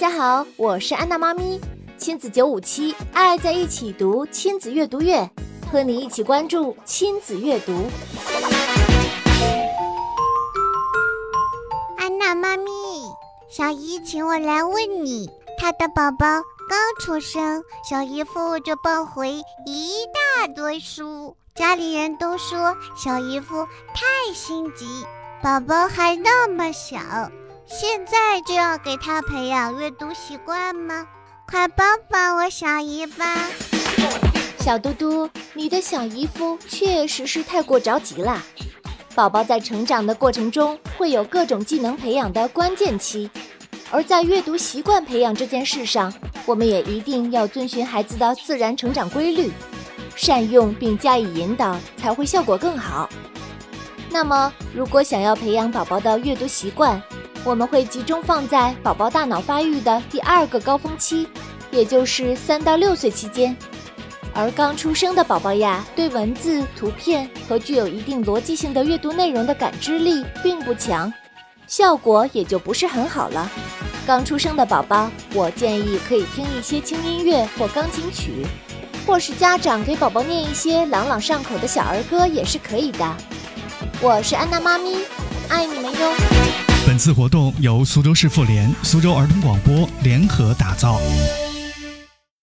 大家好，我是安娜妈咪，亲子九五七，爱在一起读亲子阅读月，和你一起关注亲子阅读。安娜妈咪，小姨请我来问你，她的宝宝刚出生，小姨夫就抱回一大堆书，家里人都说小姨夫太心急，宝宝还那么小。现在就要给他培养阅读习惯吗？快帮帮我小姨吧！小嘟嘟，你的小姨夫确实是太过着急了。宝宝在成长的过程中会有各种技能培养的关键期，而在阅读习惯培养这件事上，我们也一定要遵循孩子的自然成长规律，善用并加以引导，才会效果更好。那么，如果想要培养宝宝的阅读习惯，我们会集中放在宝宝大脑发育的第二个高峰期，也就是三到六岁期间。而刚出生的宝宝呀，对文字、图片和具有一定逻辑性的阅读内容的感知力并不强，效果也就不是很好了。刚出生的宝宝，我建议可以听一些轻音乐或钢琴曲，或是家长给宝宝念一些朗朗上口的小儿歌也是可以的。我是安娜妈咪，爱你们哟。本次活动由苏州市妇联、苏州儿童广播联合打造。